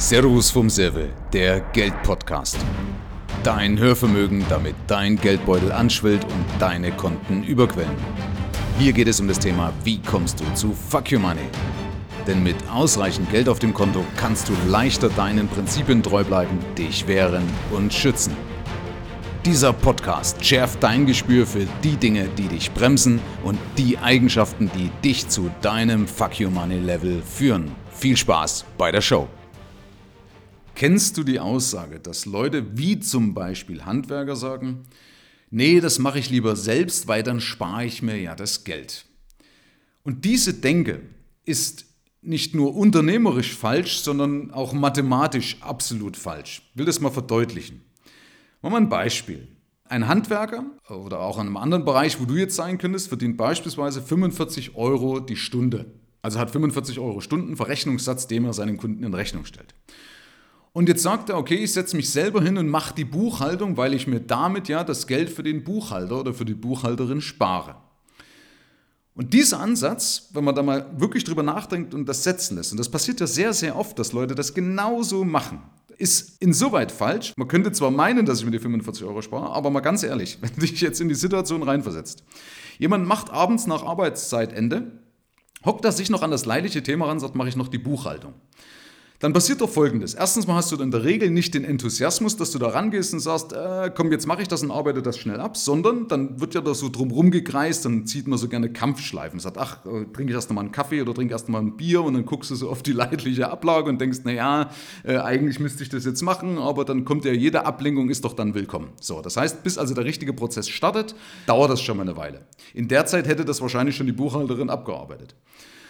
Servus vom Serve, der Geldpodcast. Dein Hörvermögen, damit dein Geldbeutel anschwillt und deine Konten überquellen. Hier geht es um das Thema, wie kommst du zu Fuck Your Money? Denn mit ausreichend Geld auf dem Konto kannst du leichter deinen Prinzipien treu bleiben, dich wehren und schützen. Dieser Podcast schärft dein Gespür für die Dinge, die dich bremsen und die Eigenschaften, die dich zu deinem Fuck Your Money Level führen. Viel Spaß bei der Show. Kennst du die Aussage, dass Leute wie zum Beispiel Handwerker sagen, nee, das mache ich lieber selbst, weil dann spare ich mir ja das Geld. Und diese Denke ist nicht nur unternehmerisch falsch, sondern auch mathematisch absolut falsch. Ich will das mal verdeutlichen. Machen wir ein Beispiel. Ein Handwerker oder auch in einem anderen Bereich, wo du jetzt sein könntest, verdient beispielsweise 45 Euro die Stunde. Also hat 45 Euro Stunden Verrechnungssatz, den er seinen Kunden in Rechnung stellt. Und jetzt sagt er, okay, ich setze mich selber hin und mache die Buchhaltung, weil ich mir damit ja das Geld für den Buchhalter oder für die Buchhalterin spare. Und dieser Ansatz, wenn man da mal wirklich drüber nachdenkt und das setzen lässt, und das passiert ja sehr, sehr oft, dass Leute das genauso machen, ist insoweit falsch. Man könnte zwar meinen, dass ich mir die 45 Euro spare, aber mal ganz ehrlich, wenn du dich jetzt in die Situation reinversetzt. Jemand macht abends nach Arbeitszeitende, hockt er sich noch an das leidliche Thema ran, sagt, mache ich noch die Buchhaltung dann passiert doch Folgendes. Erstens mal hast du in der Regel nicht den Enthusiasmus, dass du da rangehst und sagst, äh, komm, jetzt mache ich das und arbeite das schnell ab, sondern dann wird ja da so drumrum gekreist, dann zieht man so gerne Kampfschleifen. Sagt, ach, äh, trinke ich erst mal einen Kaffee oder trinke erst mal ein Bier und dann guckst du so auf die leidliche Ablage und denkst, naja, äh, eigentlich müsste ich das jetzt machen, aber dann kommt ja jede Ablenkung, ist doch dann willkommen. So, das heißt, bis also der richtige Prozess startet, dauert das schon mal eine Weile. In der Zeit hätte das wahrscheinlich schon die Buchhalterin abgearbeitet.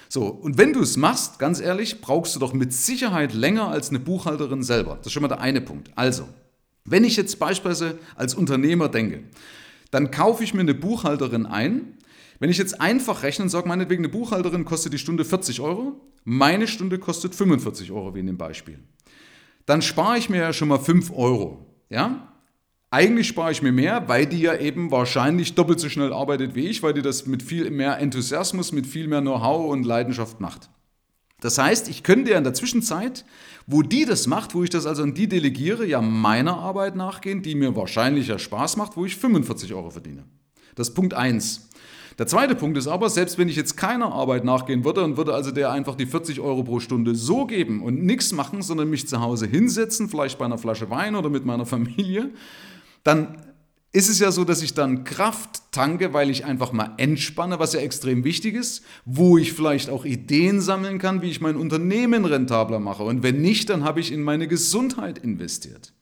So, und wenn du es machst, ganz ehrlich, brauchst du doch mit Sicherheit länger als eine Buchhalterin selber. Das ist schon mal der eine Punkt. Also, wenn ich jetzt beispielsweise als Unternehmer denke, dann kaufe ich mir eine Buchhalterin ein. Wenn ich jetzt einfach rechne und sage, meinetwegen eine Buchhalterin kostet die Stunde 40 Euro, meine Stunde kostet 45 Euro wie in dem Beispiel. Dann spare ich mir ja schon mal 5 Euro. Ja? Eigentlich spare ich mir mehr, weil die ja eben wahrscheinlich doppelt so schnell arbeitet wie ich, weil die das mit viel mehr Enthusiasmus, mit viel mehr Know-how und Leidenschaft macht. Das heißt, ich könnte ja in der Zwischenzeit, wo die das macht, wo ich das also an die delegiere, ja meiner Arbeit nachgehen, die mir wahrscheinlich ja Spaß macht, wo ich 45 Euro verdiene. Das ist Punkt 1. Der zweite Punkt ist aber, selbst wenn ich jetzt keiner Arbeit nachgehen würde und würde also der einfach die 40 Euro pro Stunde so geben und nichts machen, sondern mich zu Hause hinsetzen, vielleicht bei einer Flasche Wein oder mit meiner Familie, dann ist es ja so, dass ich dann Kraft tanke, weil ich einfach mal entspanne, was ja extrem wichtig ist, wo ich vielleicht auch Ideen sammeln kann, wie ich mein Unternehmen rentabler mache. Und wenn nicht, dann habe ich in meine Gesundheit investiert.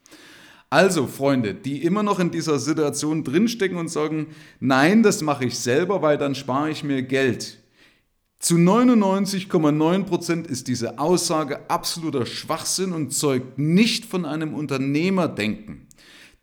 Also Freunde, die immer noch in dieser Situation drinstecken und sagen, nein, das mache ich selber, weil dann spare ich mir Geld. Zu 99,9% ist diese Aussage absoluter Schwachsinn und zeugt nicht von einem Unternehmerdenken.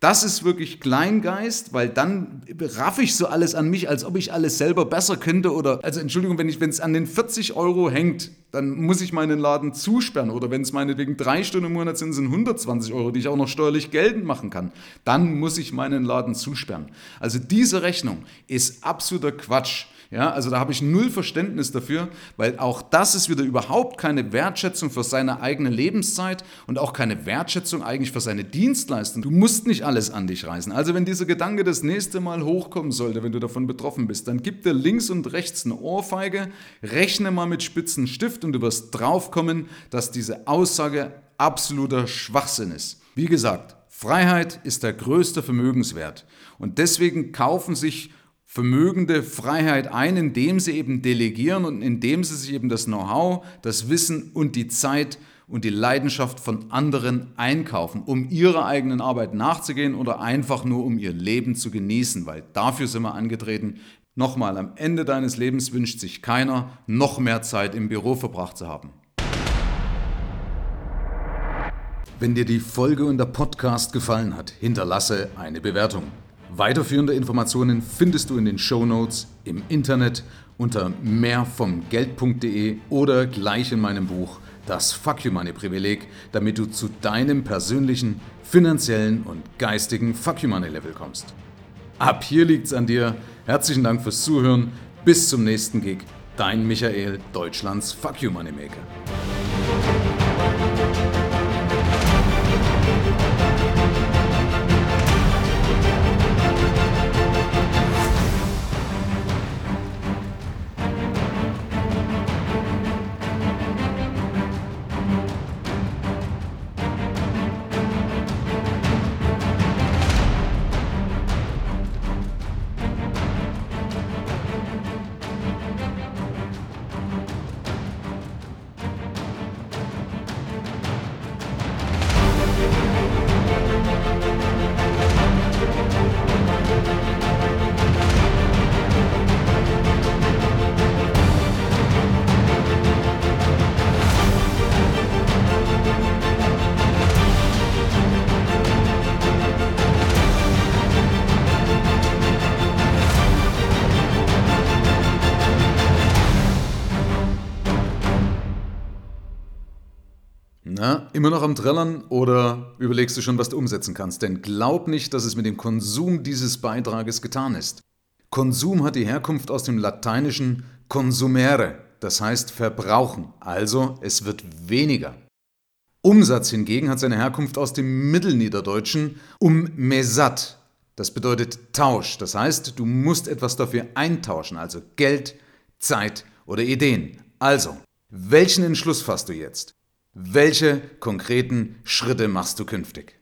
Das ist wirklich Kleingeist, weil dann raff ich so alles an mich, als ob ich alles selber besser könnte oder, also Entschuldigung, wenn es an den 40 Euro hängt, dann muss ich meinen Laden zusperren oder wenn es meinetwegen drei Stunden im Monat sind, sind 120 Euro, die ich auch noch steuerlich geltend machen kann, dann muss ich meinen Laden zusperren. Also diese Rechnung ist absoluter Quatsch. Ja, also da habe ich null Verständnis dafür, weil auch das ist wieder überhaupt keine Wertschätzung für seine eigene Lebenszeit und auch keine Wertschätzung eigentlich für seine Dienstleistung. Du musst nicht alles an dich reißen. Also wenn dieser Gedanke das nächste Mal hochkommen sollte, wenn du davon betroffen bist, dann gib dir links und rechts eine Ohrfeige, rechne mal mit spitzen Stift und du wirst draufkommen, dass diese Aussage absoluter Schwachsinn ist. Wie gesagt, Freiheit ist der größte Vermögenswert und deswegen kaufen sich vermögende Freiheit ein, indem sie eben delegieren und indem sie sich eben das Know-how, das Wissen und die Zeit und die Leidenschaft von anderen einkaufen, um ihrer eigenen Arbeit nachzugehen oder einfach nur um ihr Leben zu genießen, weil dafür sind wir angetreten. Nochmal, am Ende deines Lebens wünscht sich keiner, noch mehr Zeit im Büro verbracht zu haben. Wenn dir die Folge und der Podcast gefallen hat, hinterlasse eine Bewertung. Weiterführende Informationen findest du in den Show Notes im Internet unter mehrvomgeld.de oder gleich in meinem Buch Das Fuck You Money Privileg, damit du zu deinem persönlichen, finanziellen und geistigen Fuck You Money Level kommst. Ab hier liegt's an dir. Herzlichen Dank fürs Zuhören. Bis zum nächsten Gig. Dein Michael, Deutschlands Fuck You Money Na, immer noch am Trällern oder überlegst du schon, was du umsetzen kannst? Denn glaub nicht, dass es mit dem Konsum dieses Beitrages getan ist. Konsum hat die Herkunft aus dem lateinischen consumere, das heißt verbrauchen, also es wird weniger. Umsatz hingegen hat seine Herkunft aus dem Mittelniederdeutschen um mesat, das bedeutet Tausch, das heißt, du musst etwas dafür eintauschen, also Geld, Zeit oder Ideen. Also, welchen Entschluss fasst du jetzt? Welche konkreten Schritte machst du künftig?